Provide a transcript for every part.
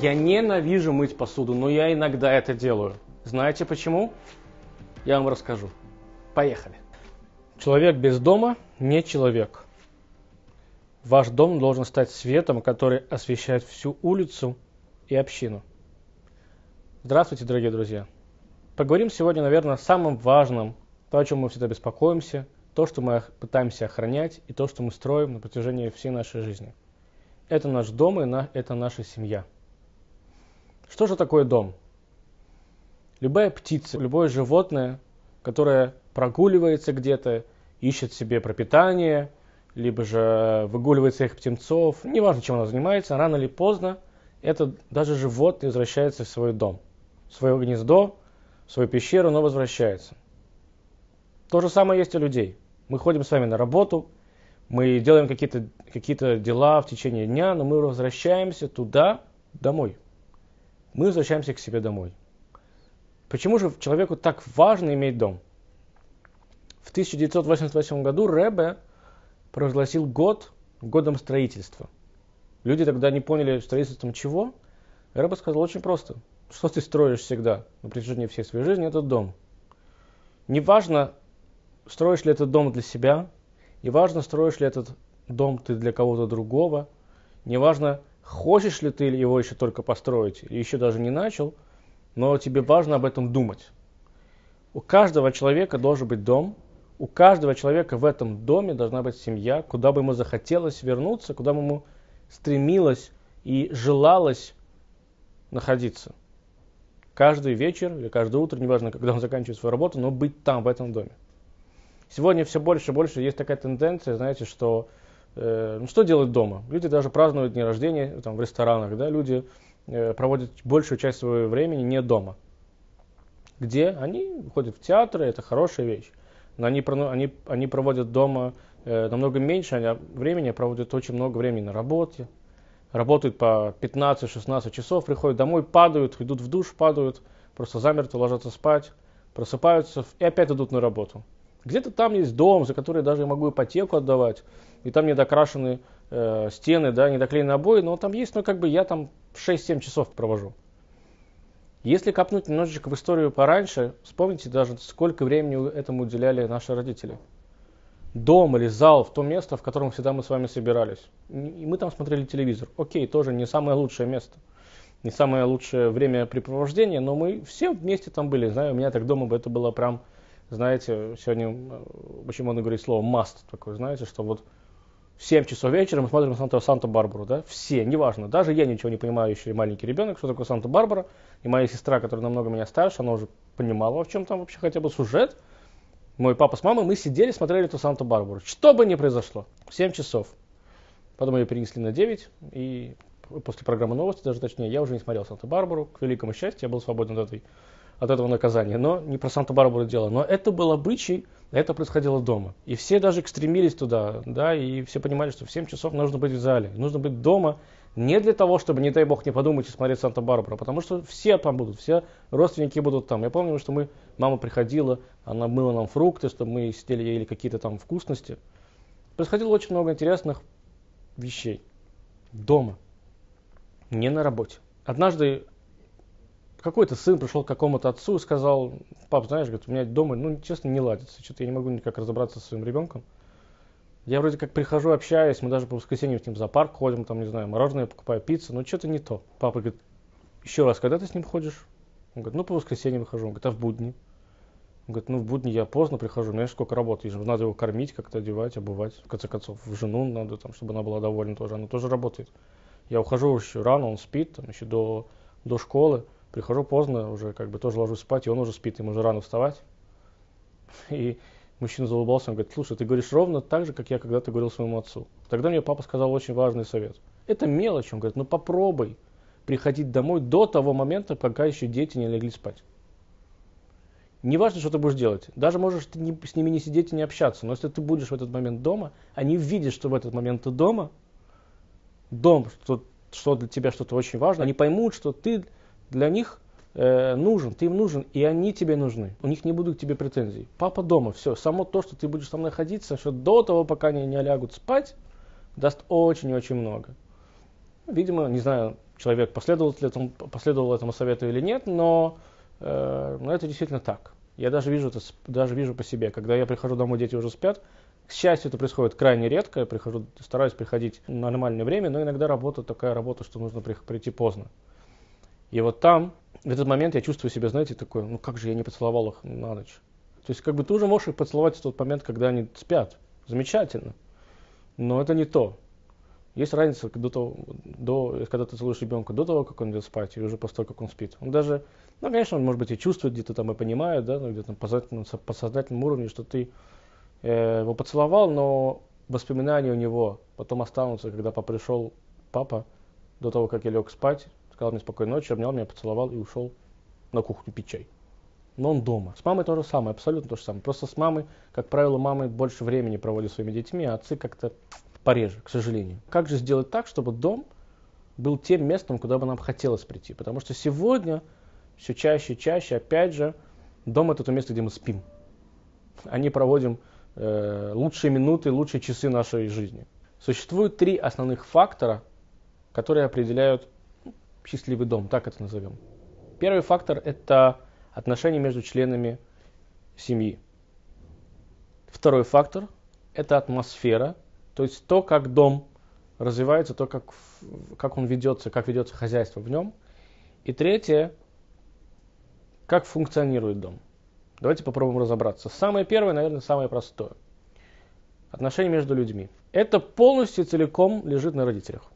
Я ненавижу мыть посуду, но я иногда это делаю. Знаете почему? Я вам расскажу. Поехали. Человек без дома не человек. Ваш дом должен стать светом, который освещает всю улицу и общину. Здравствуйте, дорогие друзья. Поговорим сегодня, наверное, о самом важном, то, о чем мы всегда беспокоимся, то, что мы пытаемся охранять, и то, что мы строим на протяжении всей нашей жизни. Это наш дом, и это наша семья. Что же такое дом? Любая птица, любое животное, которое прогуливается где-то, ищет себе пропитание, либо же выгуливает своих птенцов, неважно, чем оно занимается, рано или поздно это даже животное возвращается в свой дом, в свое гнездо, в свою пещеру, но возвращается. То же самое есть у людей. Мы ходим с вами на работу, мы делаем какие-то какие дела в течение дня, но мы возвращаемся туда, домой мы возвращаемся к себе домой. Почему же человеку так важно иметь дом? В 1988 году Ребе провозгласил год годом строительства. Люди тогда не поняли строительством чего. Ребе сказал очень просто. Что ты строишь всегда на протяжении всей своей жизни, это дом. Неважно, строишь ли этот дом для себя, неважно, строишь ли этот дом ты для кого-то другого, неважно, Хочешь ли ты его еще только построить, еще даже не начал, но тебе важно об этом думать. У каждого человека должен быть дом, у каждого человека в этом доме должна быть семья, куда бы ему захотелось вернуться, куда бы ему стремилось и желалось находиться. Каждый вечер или каждое утро, неважно, когда он заканчивает свою работу, но быть там, в этом доме. Сегодня все больше и больше есть такая тенденция, знаете, что ну, что делать дома? Люди даже празднуют дни рождения там, в ресторанах, да, люди э, проводят большую часть своего времени не дома. Где? Они ходят в театры, это хорошая вещь. Но они, они, они проводят дома э, намного меньше они времени, проводят очень много времени на работе, работают по 15-16 часов, приходят домой, падают, идут в душ, падают, просто замертво ложатся спать, просыпаются и опять идут на работу. Где-то там есть дом, за который даже я могу ипотеку отдавать, и там недокрашены э, стены, да, недоклеены обои, но там есть, но как бы я там 6-7 часов провожу. Если копнуть немножечко в историю пораньше, вспомните даже, сколько времени этому уделяли наши родители. Дом или зал, в то место, в котором всегда мы с вами собирались. И мы там смотрели телевизор. Окей, тоже не самое лучшее место. Не самое лучшее времяпрепровождение, но мы все вместе там были. Знаю, у меня так дома бы это было прям, знаете, сегодня э, очень модно говорить слово must такое, знаете, что вот в 7 часов вечера мы смотрим Санта, Санта-Барбару, да, все, неважно, даже я ничего не понимающий маленький ребенок, что такое Санта-Барбара, и моя сестра, которая намного меня старше, она уже понимала, в чем там вообще хотя бы сюжет, мой папа с мамой, мы сидели, смотрели эту Санта-Барбару, что бы ни произошло, в 7 часов, потом ее перенесли на 9, и после программы новости, даже точнее, я уже не смотрел Санта-Барбару, к великому счастью, я был свободен от этой от этого наказания. Но не про Санта-Барбару дело. Но это был обычай, это происходило дома. И все даже стремились туда, да, и все понимали, что в 7 часов нужно быть в зале, нужно быть дома, не для того, чтобы, не дай бог, не подумать и смотреть Санта-Барбара, потому что все там будут, все родственники будут там. Я помню, что мы, мама приходила, она мыла нам фрукты, чтобы мы сидели, ели какие-то там вкусности. Происходило очень много интересных вещей. Дома. Не на работе. Однажды какой-то сын пришел к какому-то отцу и сказал, пап, знаешь, говорит, у меня дома, ну, честно, не ладится, что-то я не могу никак разобраться со своим ребенком. Я вроде как прихожу, общаюсь, мы даже по воскресеньям с ним в зоопарк ходим, там, не знаю, мороженое покупаю, пиццу, но что-то не то. Папа говорит, еще раз, когда ты с ним ходишь? Он говорит, ну, по воскресеньям выхожу. Он говорит, а в будни? Он говорит, ну, в будни я поздно прихожу, знаешь, сколько работы, надо его кормить, как-то одевать, обувать. В конце концов, в жену надо, там, чтобы она была довольна тоже, она тоже работает. Я ухожу еще рано, он спит, там, еще до, до школы. Прихожу поздно, уже как бы тоже ложусь спать, и он уже спит, ему уже рано вставать. И мужчина заулыбался, он говорит, слушай, ты говоришь ровно так же, как я когда-то говорил своему отцу. Тогда мне папа сказал очень важный совет. Это мелочь, он говорит, ну попробуй приходить домой до того момента, пока еще дети не легли спать. Не важно, что ты будешь делать. Даже можешь ты не, с ними не сидеть и не общаться. Но если ты будешь в этот момент дома, они видят, что в этот момент ты дома, дом, что, что для тебя что-то очень важно, они поймут, что ты для них э, нужен, ты им нужен, и они тебе нужны. У них не будут к тебе претензий. Папа дома, все. Само то, что ты будешь там находиться, что до того, пока они не лягут спать, даст очень-очень много. Видимо, не знаю, человек последовал этому, последовал этому совету или нет, но, э, но это действительно так. Я даже вижу это, даже вижу по себе. Когда я прихожу домой, дети уже спят. К счастью, это происходит крайне редко. Я прихожу, стараюсь приходить в нормальное время, но иногда работа такая работа, что нужно прийти поздно. И вот там, в этот момент я чувствую себя, знаете, такой, ну как же я не поцеловал их на ночь. То есть как бы ты уже можешь их поцеловать в тот момент, когда они спят. Замечательно. Но это не то. Есть разница до того, до, когда ты целуешь ребенка до того, как он идет спать, и уже после того, как он спит. Он даже, ну, конечно, он, может быть, и чувствует где-то там и понимает, да, ну, где-то на подсознательном уровне, что ты э, его поцеловал, но воспоминания у него потом останутся, когда пришел, папа, до того, как я лег спать, сказал мне спокойной ночи, обнял меня, поцеловал и ушел на кухню пить чай. Но он дома. С мамой то же самое, абсолютно то же самое. Просто с мамой, как правило, мамы больше времени проводят своими детьми, а отцы как-то пореже, к сожалению. Как же сделать так, чтобы дом был тем местом, куда бы нам хотелось прийти? Потому что сегодня все чаще и чаще, опять же, дом это то место, где мы спим. А не проводим э, лучшие минуты, лучшие часы нашей жизни. Существует три основных фактора, которые определяют счастливый дом, так это назовем. Первый фактор – это отношения между членами семьи. Второй фактор – это атмосфера, то есть то, как дом развивается, то, как, как он ведется, как ведется хозяйство в нем. И третье, как функционирует дом. Давайте попробуем разобраться. Самое первое, наверное, самое простое. Отношения между людьми. Это полностью целиком лежит на родителях.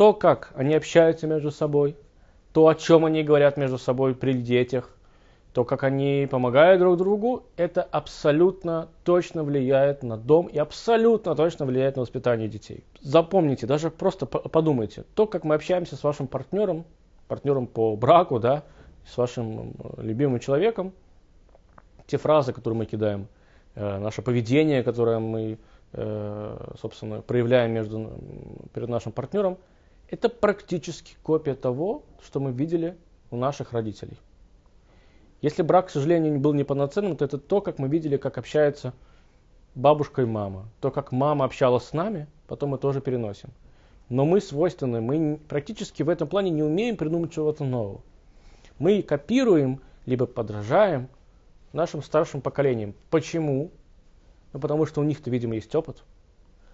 То, как они общаются между собой, то, о чем они говорят между собой при детях, то, как они помогают друг другу, это абсолютно точно влияет на дом и абсолютно точно влияет на воспитание детей. Запомните, даже просто подумайте, то, как мы общаемся с вашим партнером, партнером по браку, да, с вашим э, любимым человеком, те фразы, которые мы кидаем, э, наше поведение, которое мы, э, собственно, проявляем между, перед нашим партнером, это практически копия того, что мы видели у наших родителей. Если брак, к сожалению, был неполноценным, то это то, как мы видели, как общается бабушка и мама. То, как мама общалась с нами, потом мы тоже переносим. Но мы свойственны, мы практически в этом плане не умеем придумать чего-то нового. Мы копируем, либо подражаем нашим старшим поколениям. Почему? Ну, потому что у них-то, видимо, есть опыт,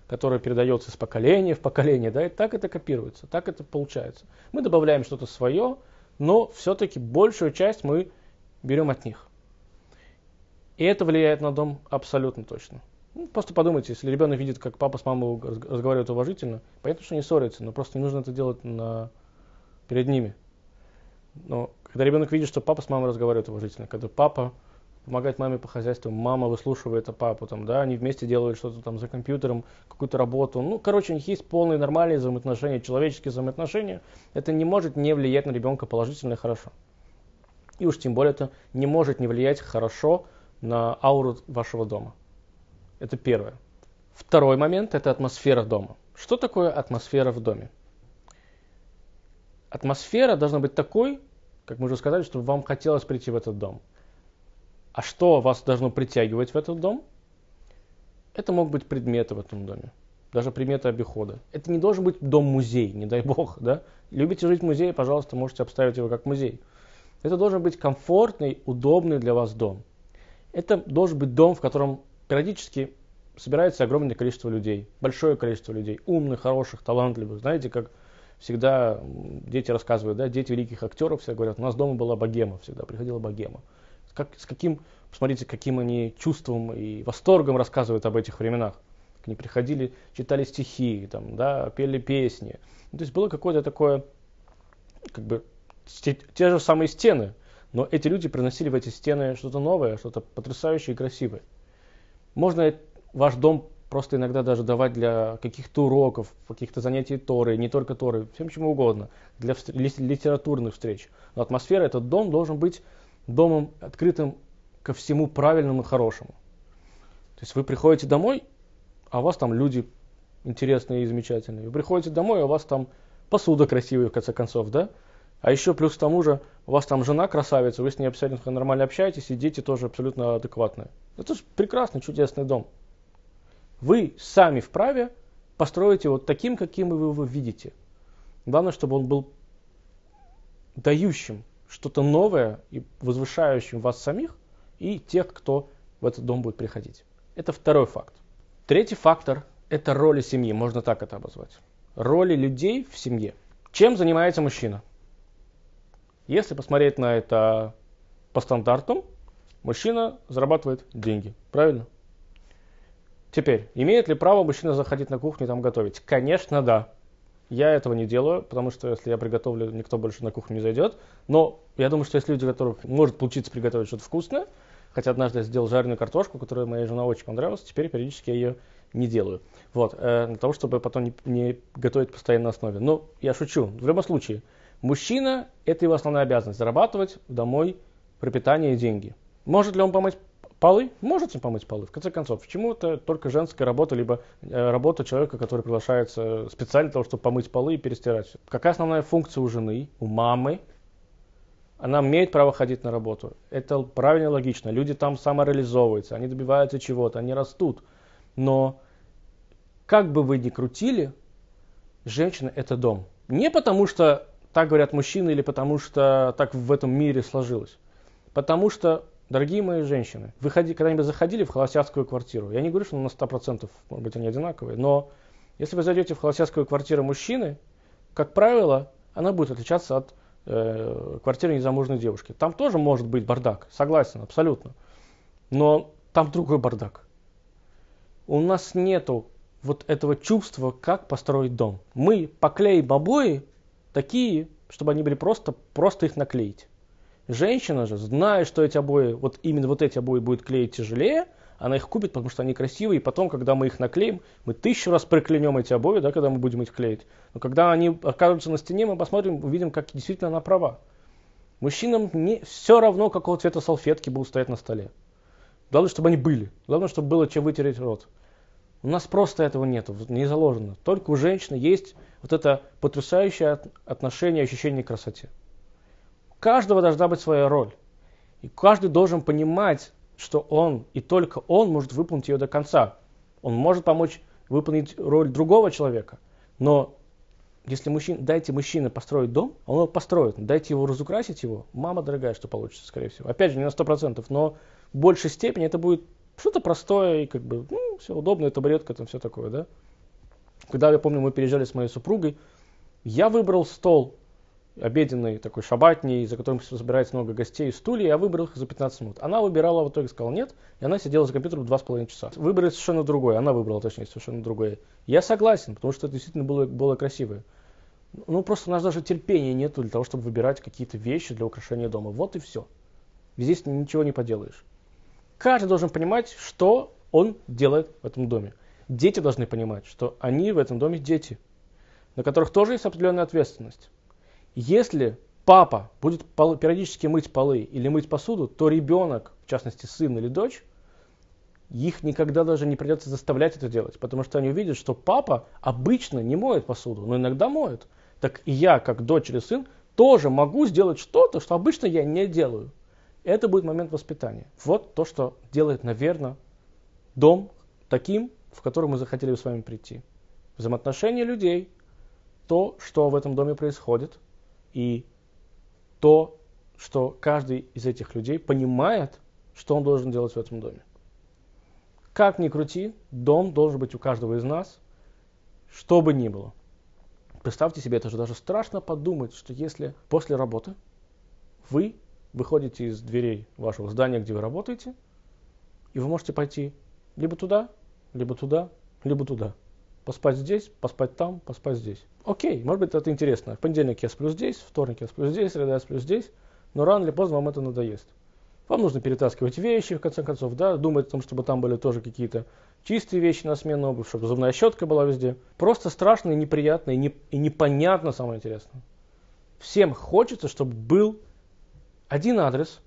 который передается из поколения в поколение, да, и так это копируется, так это получается. Мы добавляем что-то свое, но все-таки большую часть мы берем от них. И это влияет на дом абсолютно точно. Ну, просто подумайте, если ребенок видит, как папа с мамой разговаривают уважительно, понятно, что не ссорятся, но просто не нужно это делать на... перед ними. Но когда ребенок видит, что папа с мамой разговаривают уважительно, когда папа помогает маме по хозяйству, мама выслушивает папу, там, да, они вместе делают что-то там за компьютером, какую-то работу. Ну, короче, у них есть полные нормальные взаимоотношения, человеческие взаимоотношения. Это не может не влиять на ребенка положительно и хорошо. И уж тем более это не может не влиять хорошо на ауру вашего дома. Это первое. Второй момент – это атмосфера дома. Что такое атмосфера в доме? Атмосфера должна быть такой, как мы уже сказали, чтобы вам хотелось прийти в этот дом. А что вас должно притягивать в этот дом? Это могут быть предметы в этом доме, даже предметы обихода. Это не должен быть дом-музей, не дай бог. Да? Любите жить в музее, пожалуйста, можете обставить его как музей. Это должен быть комфортный, удобный для вас дом. Это должен быть дом, в котором периодически собирается огромное количество людей, большое количество людей, умных, хороших, талантливых. Знаете, как всегда дети рассказывают, да, дети великих актеров все говорят, у нас дома была богема, всегда приходила богема. Как, с каким, посмотрите, каким они чувством и восторгом рассказывают об этих временах. Они приходили, читали стихи, там, да, пели песни. То есть было какое-то такое, как бы, те, те же самые стены, но эти люди приносили в эти стены что-то новое, что-то потрясающее и красивое. Можно ваш дом просто иногда даже давать для каких-то уроков, каких-то занятий Торы, не только Торы, всем чему угодно, для литературных встреч. Но атмосфера, этот дом должен быть домом открытым ко всему правильному и хорошему. То есть вы приходите домой, а у вас там люди интересные и замечательные. Вы приходите домой, а у вас там посуда красивая, в конце концов, да? А еще плюс к тому же, у вас там жена красавица, вы с ней абсолютно нормально общаетесь, и дети тоже абсолютно адекватные. Это же прекрасный, чудесный дом. Вы сами вправе построить его таким, каким вы его видите. Главное, чтобы он был дающим что-то новое и возвышающим вас самих и тех, кто в этот дом будет приходить. Это второй факт. Третий фактор – это роли семьи, можно так это обозвать. Роли людей в семье. Чем занимается мужчина? Если посмотреть на это по стандартам, мужчина зарабатывает деньги, правильно? Теперь, имеет ли право мужчина заходить на кухню и там готовить? Конечно, да. Я этого не делаю, потому что если я приготовлю, никто больше на кухню не зайдет. Но я думаю, что есть люди, которых может получиться приготовить что-то вкусное, хотя однажды я сделал жареную картошку, которая моей жене очень понравилась, теперь периодически я ее не делаю. Вот, э, для того, чтобы потом не, не готовить постоянно на основе. Но я шучу. В любом случае, мужчина – это его основная обязанность – зарабатывать домой пропитание и деньги. Может ли он помыть полы? Можете помыть полы. В конце концов, почему это только женская работа, либо э, работа человека, который приглашается специально для того, чтобы помыть полы и перестирать. Какая основная функция у жены, у мамы? Она имеет право ходить на работу. Это правильно и логично. Люди там самореализовываются, они добиваются чего-то, они растут. Но как бы вы ни крутили, женщина это дом. Не потому что так говорят мужчины или потому что так в этом мире сложилось. Потому что Дорогие мои женщины, вы когда-нибудь заходили в холостяцкую квартиру? Я не говорю, что на 100%, может быть, они одинаковые, но если вы зайдете в холостяцкую квартиру мужчины, как правило, она будет отличаться от э, квартиры незамужной девушки. Там тоже может быть бардак, согласен, абсолютно. Но там другой бардак. У нас нету вот этого чувства, как построить дом. Мы поклеим обои такие, чтобы они были просто, просто их наклеить. Женщина же, зная, что эти обои, вот именно вот эти обои будет клеить тяжелее, она их купит, потому что они красивые, и потом, когда мы их наклеим, мы тысячу раз проклянем эти обои, да, когда мы будем их клеить. Но когда они окажутся на стене, мы посмотрим, увидим, как действительно она права. Мужчинам не, все равно, какого цвета салфетки будут стоять на столе. Главное, чтобы они были. Главное, чтобы было чем вытереть рот. У нас просто этого нет, не заложено. Только у женщины есть вот это потрясающее отношение, ощущение красоте каждого должна быть своя роль. И каждый должен понимать, что он и только он может выполнить ее до конца. Он может помочь выполнить роль другого человека. Но если мужчина, дайте мужчине построить дом, он его построит. Дайте его разукрасить его, мама дорогая, что получится, скорее всего. Опять же, не на 100%, но в большей степени это будет что-то простое и как бы, ну, все удобно, табуретка, там все такое, да. Когда, я помню, мы переезжали с моей супругой, я выбрал стол обеденный такой шабатний, за которым собирается много гостей, стулья, я выбрал их за 15 минут. Она выбирала, в итоге сказала нет, и она сидела за компьютером 2,5 часа. Выбрали совершенно другое, она выбрала, точнее, совершенно другое. Я согласен, потому что это действительно было, было красивое. Ну, просто у нас даже терпения нет для того, чтобы выбирать какие-то вещи для украшения дома. Вот и все. Здесь ничего не поделаешь. Каждый должен понимать, что он делает в этом доме. Дети должны понимать, что они в этом доме дети, на которых тоже есть определенная ответственность. Если папа будет периодически мыть полы или мыть посуду, то ребенок, в частности сын или дочь, их никогда даже не придется заставлять это делать, потому что они увидят, что папа обычно не моет посуду, но иногда моет. Так и я, как дочь или сын, тоже могу сделать что-то, что обычно я не делаю. Это будет момент воспитания. Вот то, что делает, наверное, дом таким, в который мы захотели с вами прийти. Взаимоотношения людей, то, что в этом доме происходит – и то, что каждый из этих людей понимает, что он должен делать в этом доме. Как ни крути, дом должен быть у каждого из нас, что бы ни было. Представьте себе, это же даже страшно подумать, что если после работы вы выходите из дверей вашего здания, где вы работаете, и вы можете пойти либо туда, либо туда, либо туда. Поспать здесь, поспать там, поспать здесь. Окей, может быть это интересно. В понедельник я сплю здесь, вторник я сплю здесь, среда я сплю здесь, но рано или поздно вам это надоест. Вам нужно перетаскивать вещи, в конце концов, да, думать о том, чтобы там были тоже какие-то чистые вещи на смену обувь, чтобы зубная щетка была везде. Просто страшно и неприятно, и, не, и непонятно, самое интересное. Всем хочется, чтобы был один адрес,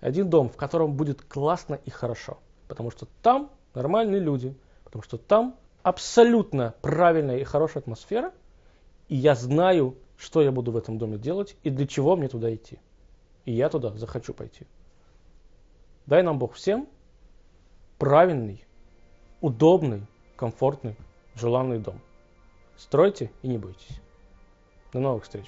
один дом, в котором будет классно и хорошо. Потому что там нормальные люди, потому что там абсолютно правильная и хорошая атмосфера, и я знаю, что я буду в этом доме делать и для чего мне туда идти. И я туда захочу пойти. Дай нам Бог всем правильный, удобный, комфортный, желанный дом. Стройте и не бойтесь. До новых встреч.